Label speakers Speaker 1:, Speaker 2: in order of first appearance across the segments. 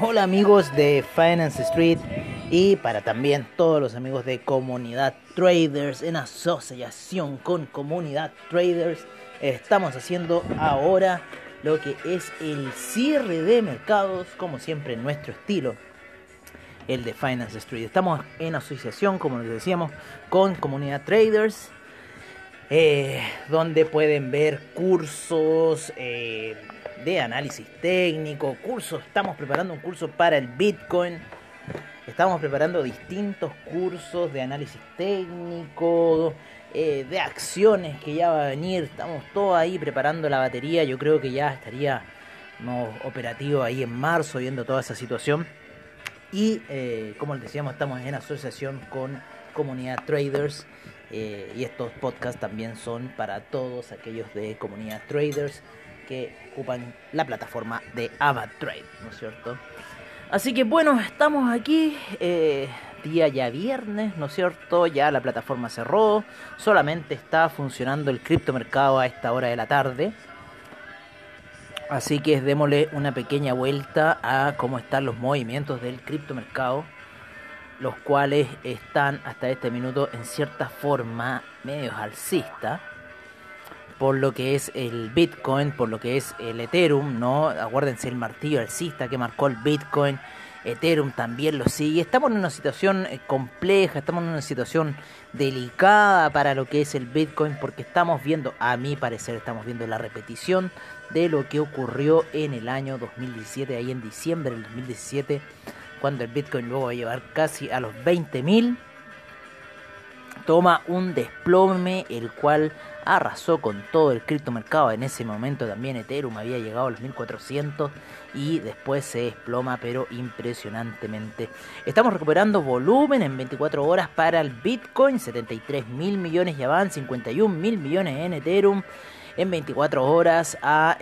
Speaker 1: Hola amigos de Finance Street y para también todos los amigos de Comunidad Traders en asociación con Comunidad Traders estamos haciendo ahora lo que es el cierre de mercados como siempre en nuestro estilo el de Finance Street. Estamos en asociación como les decíamos con Comunidad Traders eh, donde pueden ver cursos eh, de análisis técnico, cursos, estamos preparando un curso para el Bitcoin, estamos preparando distintos cursos de análisis técnico, eh, de acciones que ya va a venir, estamos todos ahí preparando la batería, yo creo que ya estaría operativo ahí en marzo viendo toda esa situación. Y como les decíamos, estamos en asociación con Comunidad Traders. Eh, y estos podcasts también son para todos aquellos de comunidad traders que ocupan la plataforma de AvaTrade, ¿no es cierto? Así que bueno, estamos aquí, eh, día ya viernes, ¿no es cierto? Ya la plataforma cerró, solamente está funcionando el criptomercado a esta hora de la tarde. Así que démosle una pequeña vuelta a cómo están los movimientos del criptomercado, los cuales están hasta este minuto en cierta forma medios alcistas por lo que es el Bitcoin, por lo que es el Ethereum, ¿no? Acuérdense el martillo alcista que marcó el Bitcoin. Ethereum también lo sigue. Estamos en una situación eh, compleja, estamos en una situación delicada para lo que es el Bitcoin porque estamos viendo, a mi parecer, estamos viendo la repetición de lo que ocurrió en el año 2017, ahí en diciembre del 2017, cuando el Bitcoin luego va a llevar casi a los 20.000 toma un desplome el cual arrasó con todo el criptomercado. En ese momento también Ethereum había llegado a los 1400 y después se desploma, pero impresionantemente. Estamos recuperando volumen en 24 horas para el Bitcoin, 73 mil millones ya van, 51 mil millones en Ethereum en 24 horas a...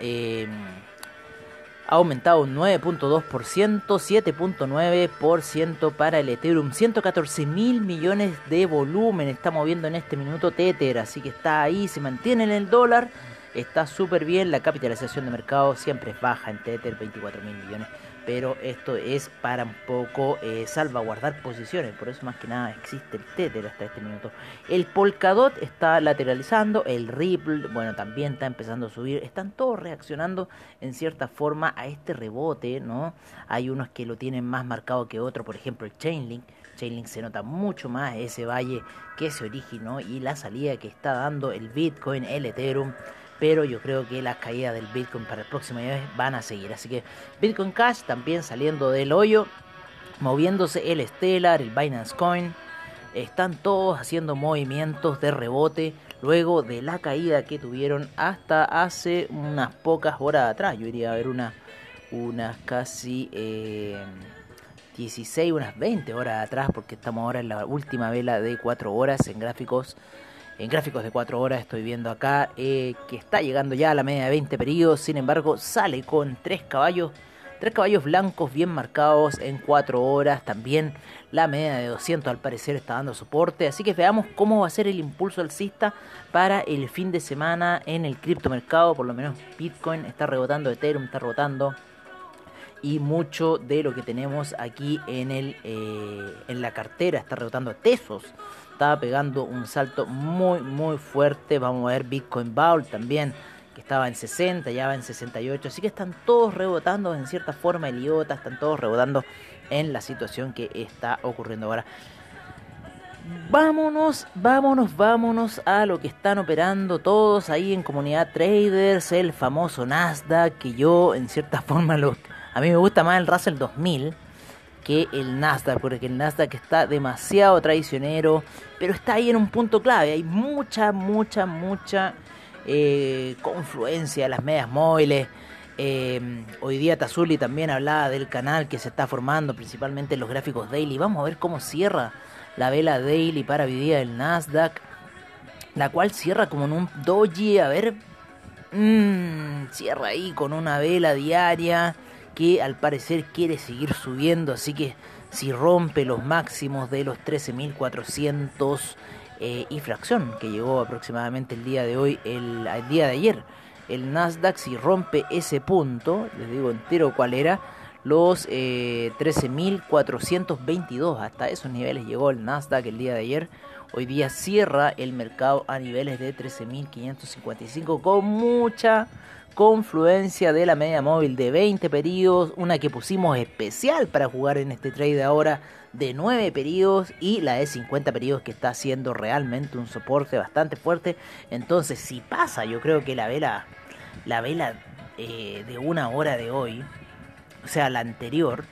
Speaker 1: ha aumentado un 9.2%, 7.9% para el Ethereum, 114 mil millones de volumen está moviendo en este minuto Tether, así que está ahí, se mantiene en el dólar, está súper bien, la capitalización de mercado siempre es baja en Tether, 24 mil millones pero esto es para un poco eh, salvaguardar posiciones, por eso más que nada existe el Tether hasta este minuto. El Polkadot está lateralizando, el Ripple, bueno, también está empezando a subir, están todos reaccionando en cierta forma a este rebote, ¿no? Hay unos que lo tienen más marcado que otros, por ejemplo el Chainlink, Chainlink se nota mucho más ese valle que se originó y la salida que está dando el Bitcoin, el Ethereum pero yo creo que las caídas del Bitcoin para el próximo mes van a seguir. Así que Bitcoin Cash también saliendo del hoyo, moviéndose el Stellar, el Binance Coin, están todos haciendo movimientos de rebote luego de la caída que tuvieron hasta hace unas pocas horas atrás. Yo iría a ver una, unas casi 16, eh, unas 20 horas atrás, porque estamos ahora en la última vela de 4 horas en gráficos en gráficos de 4 horas estoy viendo acá eh, que está llegando ya a la media de 20 periodos. Sin embargo, sale con 3 caballos. 3 caballos blancos bien marcados en 4 horas. También la media de 200 al parecer está dando soporte. Así que veamos cómo va a ser el impulso alcista para el fin de semana en el criptomercado. Por lo menos Bitcoin está rebotando, Ethereum está rebotando. Y mucho de lo que tenemos aquí en, el, eh, en la cartera está rebotando Tesos estaba pegando un salto muy muy fuerte. Vamos a ver Bitcoin Bowl también, que estaba en 60, ya va en 68. Así que están todos rebotando en cierta forma, idiota, están todos rebotando en la situación que está ocurriendo ahora. Vámonos, vámonos, vámonos a lo que están operando todos ahí en comunidad traders, el famoso Nasdaq, que yo en cierta forma lo, a mí me gusta más el Russell 2000 que el Nasdaq, porque el Nasdaq está demasiado traicionero, pero está ahí en un punto clave. Hay mucha, mucha, mucha eh, confluencia de las medias móviles. Eh, hoy día Tazuli también hablaba del canal que se está formando, principalmente en los gráficos daily. Vamos a ver cómo cierra la vela daily para hoy el Nasdaq, la cual cierra como en un doji. A ver, mmm, cierra ahí con una vela diaria que al parecer quiere seguir subiendo, así que si rompe los máximos de los 13.400 eh, y fracción que llegó aproximadamente el día de hoy, el, día de ayer, el Nasdaq si rompe ese punto, les digo entero cuál era, los 13.422, eh, hasta esos niveles llegó el Nasdaq el día de ayer. Hoy día cierra el mercado a niveles de 13.555 con mucha confluencia de la media móvil de 20 periodos, una que pusimos especial para jugar en este trade ahora de 9 periodos y la de 50 periodos que está haciendo realmente un soporte bastante fuerte. Entonces, si pasa, yo creo que la vela, la vela eh, de una hora de hoy, o sea, la anterior,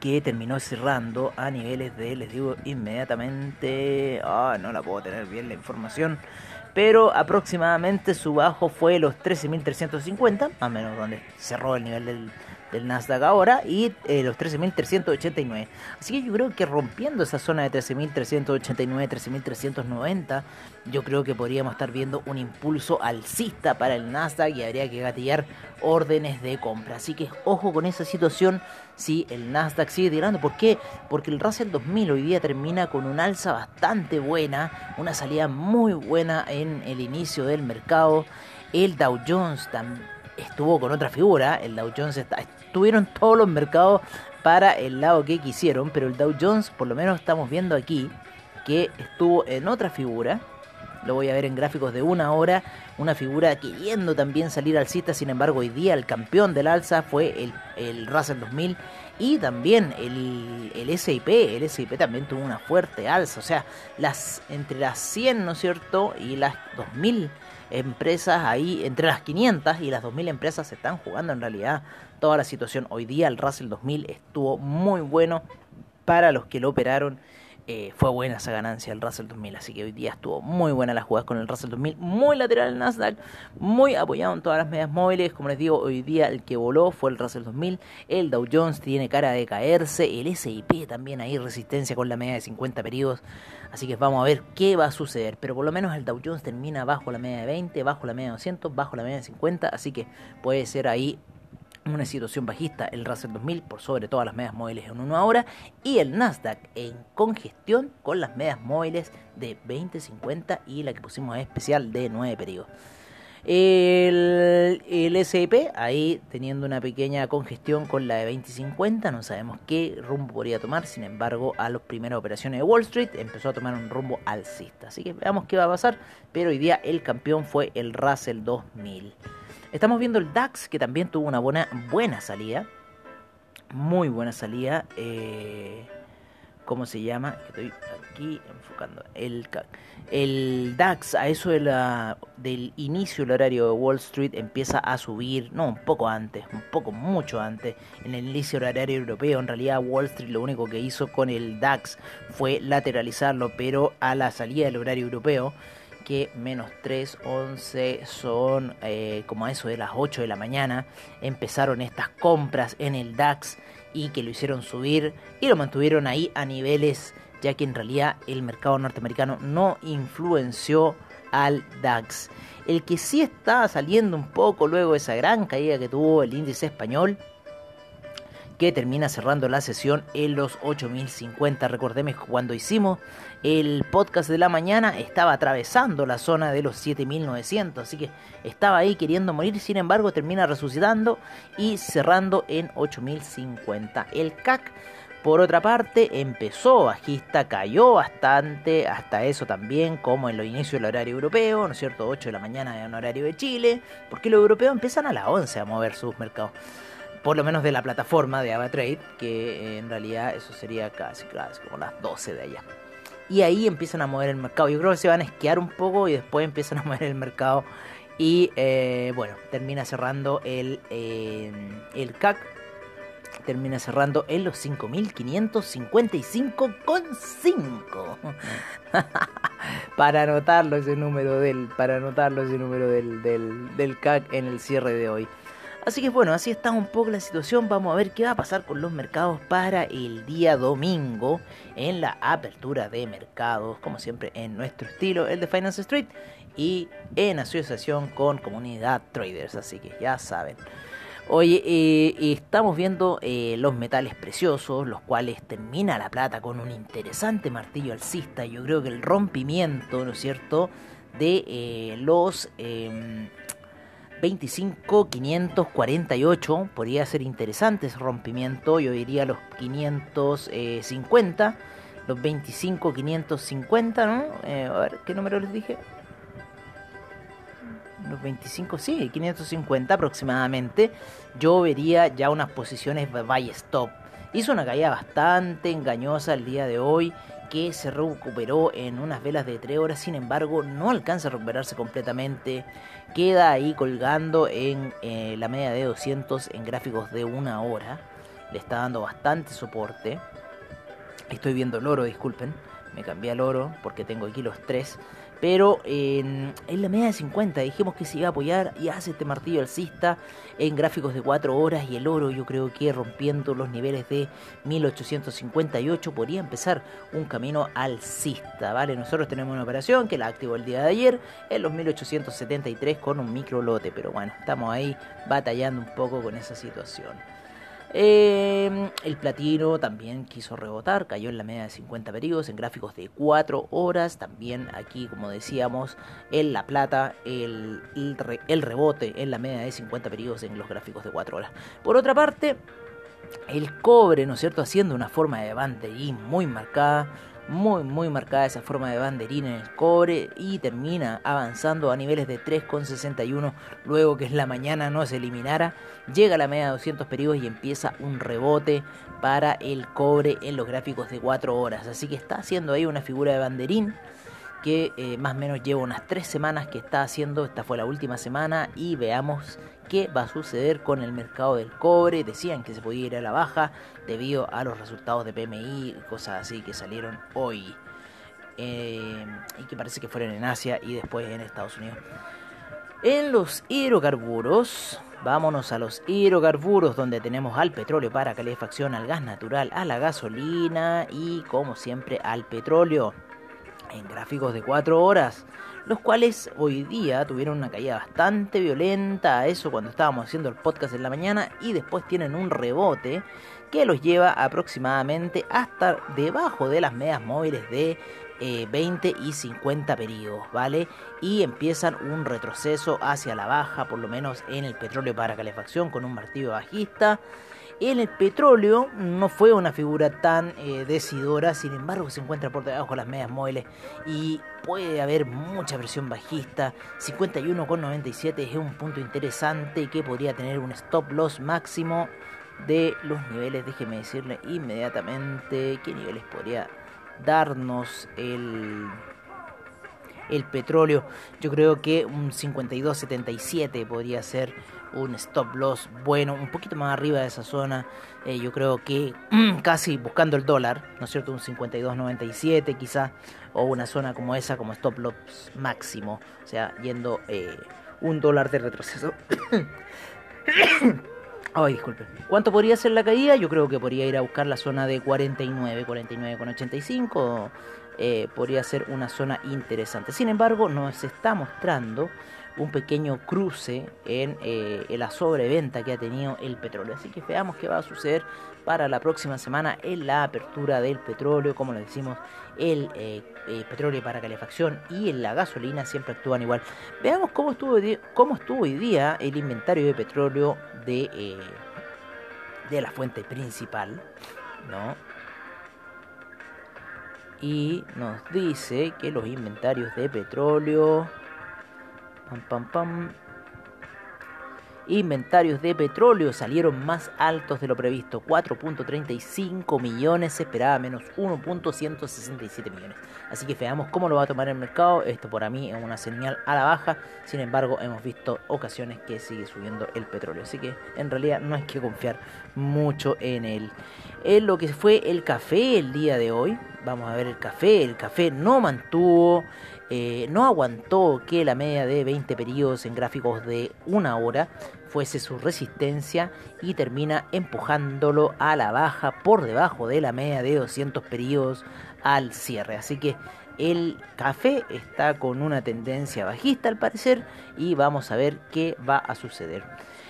Speaker 1: que terminó cerrando a niveles de, les digo inmediatamente, ah, no la puedo tener bien la información, pero aproximadamente su bajo fue los 13.350, más menos donde cerró el nivel del, del Nasdaq ahora y eh, los 13.389. Así que yo creo que rompiendo esa zona de 13.389, 13.390, yo creo que podríamos estar viendo un impulso alcista para el Nasdaq y habría que gatillar órdenes de compra. Así que ojo con esa situación si el Nasdaq sigue tirando. ¿Por qué? Porque el Russell 2000 hoy día termina con un alza bastante buena, una salida muy buena en el inicio del mercado. El Dow Jones también estuvo con otra figura. El Dow Jones estuvieron todos los mercados para el lado que quisieron, pero el Dow Jones, por lo menos estamos viendo aquí, que estuvo en otra figura. Lo voy a ver en gráficos de una hora. Una figura queriendo también salir alcista. Sin embargo, hoy día el campeón del alza fue el, el Russell 2000 y también el, el SIP. El SIP también tuvo una fuerte alza. O sea, las entre las 100, ¿no es cierto? Y las 2000 empresas ahí, entre las 500 y las 2000 empresas se están jugando en realidad toda la situación. Hoy día el Russell 2000 estuvo muy bueno para los que lo operaron. Eh, fue buena esa ganancia el Russell 2000, así que hoy día estuvo muy buena la jugada con el Russell 2000, muy lateral el Nasdaq, muy apoyado en todas las medias móviles, como les digo, hoy día el que voló fue el Russell 2000, el Dow Jones tiene cara de caerse, el S&P también hay resistencia con la media de 50 periodos, así que vamos a ver qué va a suceder, pero por lo menos el Dow Jones termina bajo la media de 20, bajo la media de 200, bajo la media de 50, así que puede ser ahí una situación bajista el Russell 2000 por sobre todas las medias móviles en una hora y el Nasdaq en congestión con las medias móviles de 20, 50 y la que pusimos especial de 9 periodos. El, el S&P ahí teniendo una pequeña congestión con la de 20 y 50, no sabemos qué rumbo podría tomar, sin embargo a las primeras operaciones de Wall Street empezó a tomar un rumbo alcista, así que veamos qué va a pasar, pero hoy día el campeón fue el Russell 2000. Estamos viendo el DAX, que también tuvo una buena, buena salida. Muy buena salida. Eh, ¿Cómo se llama? Estoy aquí enfocando. El, el DAX, a eso de del inicio del horario de Wall Street, empieza a subir. No, un poco antes, un poco mucho antes. En el inicio del horario europeo, en realidad Wall Street lo único que hizo con el DAX fue lateralizarlo, pero a la salida del horario europeo que menos 3, 11 son eh, como a eso de las 8 de la mañana. Empezaron estas compras en el DAX y que lo hicieron subir y lo mantuvieron ahí a niveles ya que en realidad el mercado norteamericano no influenció al DAX. El que sí está saliendo un poco luego de esa gran caída que tuvo el índice español que termina cerrando la sesión en los 8050. Recordemos cuando hicimos el podcast de la mañana estaba atravesando la zona de los 7900, así que estaba ahí queriendo morir, sin embargo termina resucitando y cerrando en 8050. El CAC por otra parte, empezó bajista, cayó bastante, hasta eso también, como en los inicios del horario europeo, ¿no es cierto? 8 de la mañana en horario de Chile, porque los europeos empiezan a las 11 a mover sus mercados por lo menos de la plataforma de AvaTrade, que en realidad eso sería casi, casi como las 12 de allá. Y ahí empiezan a mover el mercado. Yo creo que se van a esquiar un poco y después empiezan a mover el mercado. Y eh, bueno, termina cerrando el, eh, el CAC. Termina cerrando en los 5.555,5. para anotarlo ese número del, para anotarlo ese número del, del CAC en el cierre de hoy. Así que bueno, así está un poco la situación. Vamos a ver qué va a pasar con los mercados para el día domingo en la apertura de mercados, como siempre en nuestro estilo, el de Finance Street y en asociación con Comunidad Traders. Así que ya saben. Oye, eh, estamos viendo eh, los metales preciosos, los cuales termina la plata con un interesante martillo alcista. Yo creo que el rompimiento, ¿no es cierto?, de eh, los em, 25.548 podría ser interesante ese rompimiento, yo diría los 550, los 25.550, ¿no? Eh, a ver, ¿qué número les dije? Los 25, sí, 550 aproximadamente. Yo vería ya unas posiciones buy stop. Hizo una caída bastante engañosa el día de hoy que se recuperó en unas velas de 3 horas, sin embargo no alcanza a recuperarse completamente, queda ahí colgando en eh, la media de 200 en gráficos de una hora, le está dando bastante soporte, estoy viendo el oro, disculpen, me cambié al oro porque tengo aquí los 3 pero en, la media de 50 dijimos que se iba a apoyar y hace este martillo alcista en gráficos de 4 horas y el oro yo creo que rompiendo los niveles de 1858 podría empezar un camino alcista, ¿vale? Nosotros tenemos una operación que la activó el día de ayer en los 1873 con un micro lote, pero bueno, estamos ahí batallando un poco con esa situación. Eh, el platino también quiso rebotar, cayó en la media de 50 periodos en gráficos de 4 horas. También aquí, como decíamos, en la plata, el, el, rebote en la media de 50 periodos en los gráficos de 4 horas. Por otra parte, el cobre, ¿no es cierto?, haciendo una forma de banderín muy marcada muy muy marcada esa forma de banderín en el cobre y termina avanzando a niveles de 3,61 luego que en la mañana no se eliminara. Llega a la media de 200 periodos y empieza un rebote para el cobre en los gráficos de 4 horas. Así que está haciendo ahí una figura de banderín que eh, más o menos lleva unas 3 semanas que está haciendo. Esta fue la última semana y veamos qué va a suceder con el mercado del cobre. Decían que se podía ir a la baja debido a los resultados de PMI cosas así que salieron hoy. Eh, y que parece que fueron en Asia y después en Estados Unidos. En los hidrocarburos, vámonos a los hidrocarburos donde tenemos al petróleo para calefacción, al gas natural, a la gasolina y como siempre al petróleo. En gráficos de 4 horas los cuales hoy día tuvieron una caída bastante violenta a eso cuando estábamos haciendo el podcast en la mañana y después tienen un rebote que los lleva aproximadamente hasta debajo de las medias móviles de 20 eh, y 50 periodos, ¿vale? Y empiezan un retroceso hacia la baja, por lo menos en el petróleo para calefacción con un martillo bajista el petróleo no fue una figura tan eh, decidora, sin embargo se encuentra por debajo de las medias móviles y puede haber mucha presión bajista. 51,97 es un punto interesante que podría tener un stop loss máximo de los niveles. Déjeme decirle inmediatamente qué niveles podría darnos el el petróleo. Yo creo que un 52.77 podría ser un stop loss bueno, un poquito más arriba de esa zona. Eh, yo creo que casi buscando el dólar, ¿no es cierto? Un 52.97 quizá, o una zona como esa como stop loss máximo, o sea, yendo eh, un dólar de retroceso. Ay, disculpe. ¿Cuánto podría ser la caída? Yo creo que podría ir a buscar la zona de 49, 49,85. Eh, podría ser una zona interesante. Sin embargo, nos está mostrando un pequeño cruce en eh, la sobreventa que ha tenido el petróleo. Así que veamos qué va a suceder para la próxima semana en la apertura del petróleo. Como le decimos, el eh, eh, petróleo para calefacción y en la gasolina siempre actúan igual. Veamos cómo estuvo, cómo estuvo hoy día el inventario de petróleo de, de la fuente principal. ¿no? Y nos dice que los inventarios de petróleo Pam, pam, pam. Inventarios de petróleo salieron más altos de lo previsto. 4.35 millones, se esperaba menos 1.167 millones. Así que veamos cómo lo va a tomar el mercado. Esto por mí es una señal a la baja. Sin embargo, hemos visto ocasiones que sigue subiendo el petróleo. Así que en realidad no hay que confiar mucho en él. En lo que fue el café el día de hoy, vamos a ver el café. El café no mantuvo, eh, no aguantó que la media de 20 periodos en gráficos de una hora fuese su resistencia y termina empujándolo a la baja por debajo de la media de 200 periodos al cierre. Así que el café está con una tendencia bajista al parecer y vamos a ver qué va a suceder.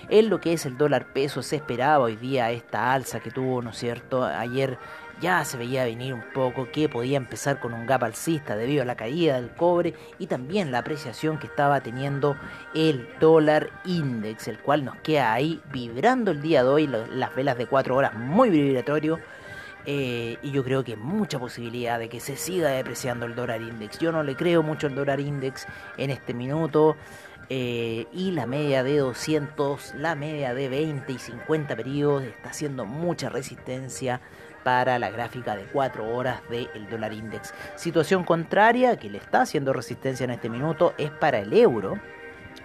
Speaker 1: En lo que es el dólar peso se esperaba hoy día esta alza que tuvo, ¿no es cierto? Ayer ya se veía venir un poco que podía empezar con un gap alcista debido a la caída del cobre y también la apreciación que estaba teniendo el dólar index, el cual nos queda ahí vibrando el día de hoy, las velas de 4 horas muy vibratorio. Eh, y yo creo que mucha posibilidad de que se siga depreciando el dólar index. Yo no le creo mucho al dólar index en este minuto. Eh, y la media de 200, la media de 20 y 50 periodos está haciendo mucha resistencia para la gráfica de 4 horas del dólar index. Situación contraria que le está haciendo resistencia en este minuto es para el euro.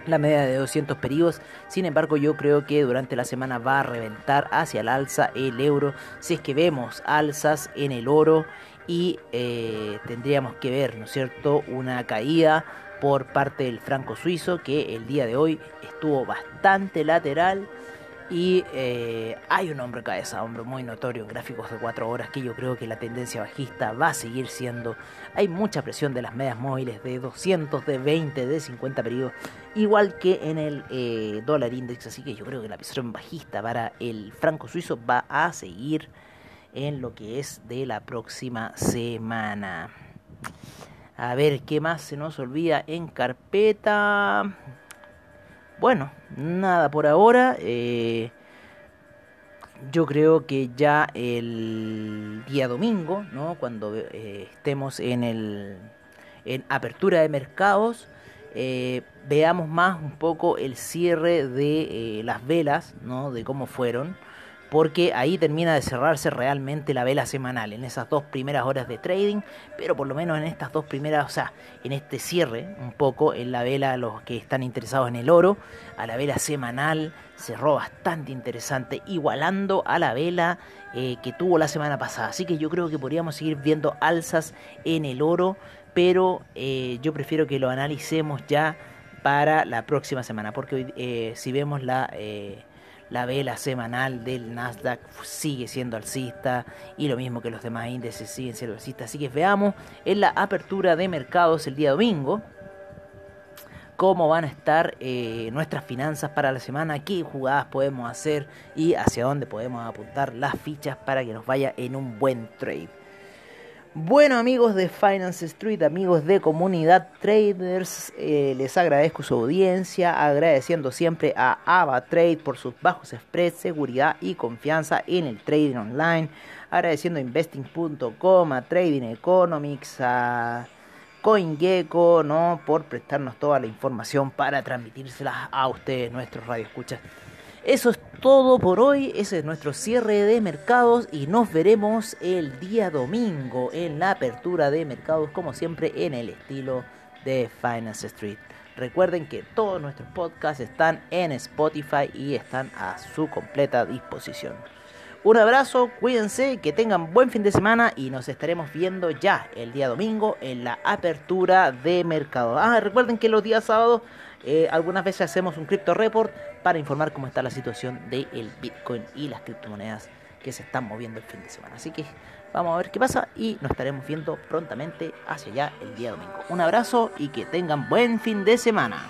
Speaker 1: La media de 200 periodos, sin embargo yo creo que durante la semana va a reventar hacia el alza el euro si es que vemos alzas en el oro y eh, tendríamos que ver, ¿no es cierto?, una caída por parte del franco suizo que el día de hoy estuvo bastante lateral y eh, hay un hombre cabeza, hombre muy notorio en gráficos de 4 horas que yo creo que la tendencia bajista va a seguir siendo. Hay mucha presión de las medias móviles de 200, de 20, de 50 periodos, igual que en el eh, dólar index. Así que yo creo que la presión bajista para el franco suizo va a seguir en lo que es de la próxima semana. A ver, ¿qué más se nos olvida en carpeta? Bueno, nada por ahora. Eh, yo creo que ya el día domingo, ¿no? cuando eh, estemos en, el, en apertura de mercados, eh, veamos más un poco el cierre de las velas, ¿no? de cómo fueron porque ahí termina de cerrarse realmente la vela semanal en esas dos primeras horas de trading, pero por lo menos en estas dos primeras, o sea, en este cierre un poco en la vela los que están interesados en el oro, a la vela semanal cerró bastante interesante, igualando a la vela eh, que tuvo la semana pasada, así que yo creo que podríamos seguir viendo alzas en el oro, pero eh, yo prefiero que lo analicemos ya para la próxima semana, porque eh, si vemos la la vela semanal del Nasdaq sigue siendo alcista y lo mismo que los demás índices siguen siendo alcistas. Así que veamos en la apertura de mercados el día domingo cómo van a estar eh, nuestras finanzas para la semana, qué jugadas podemos hacer y hacia dónde podemos apuntar las fichas para que nos vaya en un buen trade. Bueno amigos de Finance Street, amigos de Comunidad Traders, eh, les agradezco su audiencia, agradeciendo siempre a AvaTrade por sus bajos spreads, seguridad y confianza en el trading online, agradeciendo a investing.com, a Trading Economics, a CoinGecko, ¿no? por prestarnos toda la información para transmitírsela a ustedes, nuestros radioescuchas. Eso es todo por hoy, ese es nuestro cierre de mercados y nos veremos el día domingo en la apertura de mercados como siempre en el estilo de Finance Street. Recuerden que todos nuestros podcasts están en Spotify y están a su completa disposición. Un abrazo, cuídense, que tengan buen fin de semana y nos estaremos viendo ya el día domingo en la apertura de mercado. Ah, recuerden que los días sábados eh, algunas veces hacemos un crypto report para informar cómo está la situación del Bitcoin y las criptomonedas que se están moviendo el fin de semana. Así que vamos a ver qué pasa y nos estaremos viendo prontamente hacia allá el día domingo. Un abrazo y que tengan buen fin de semana.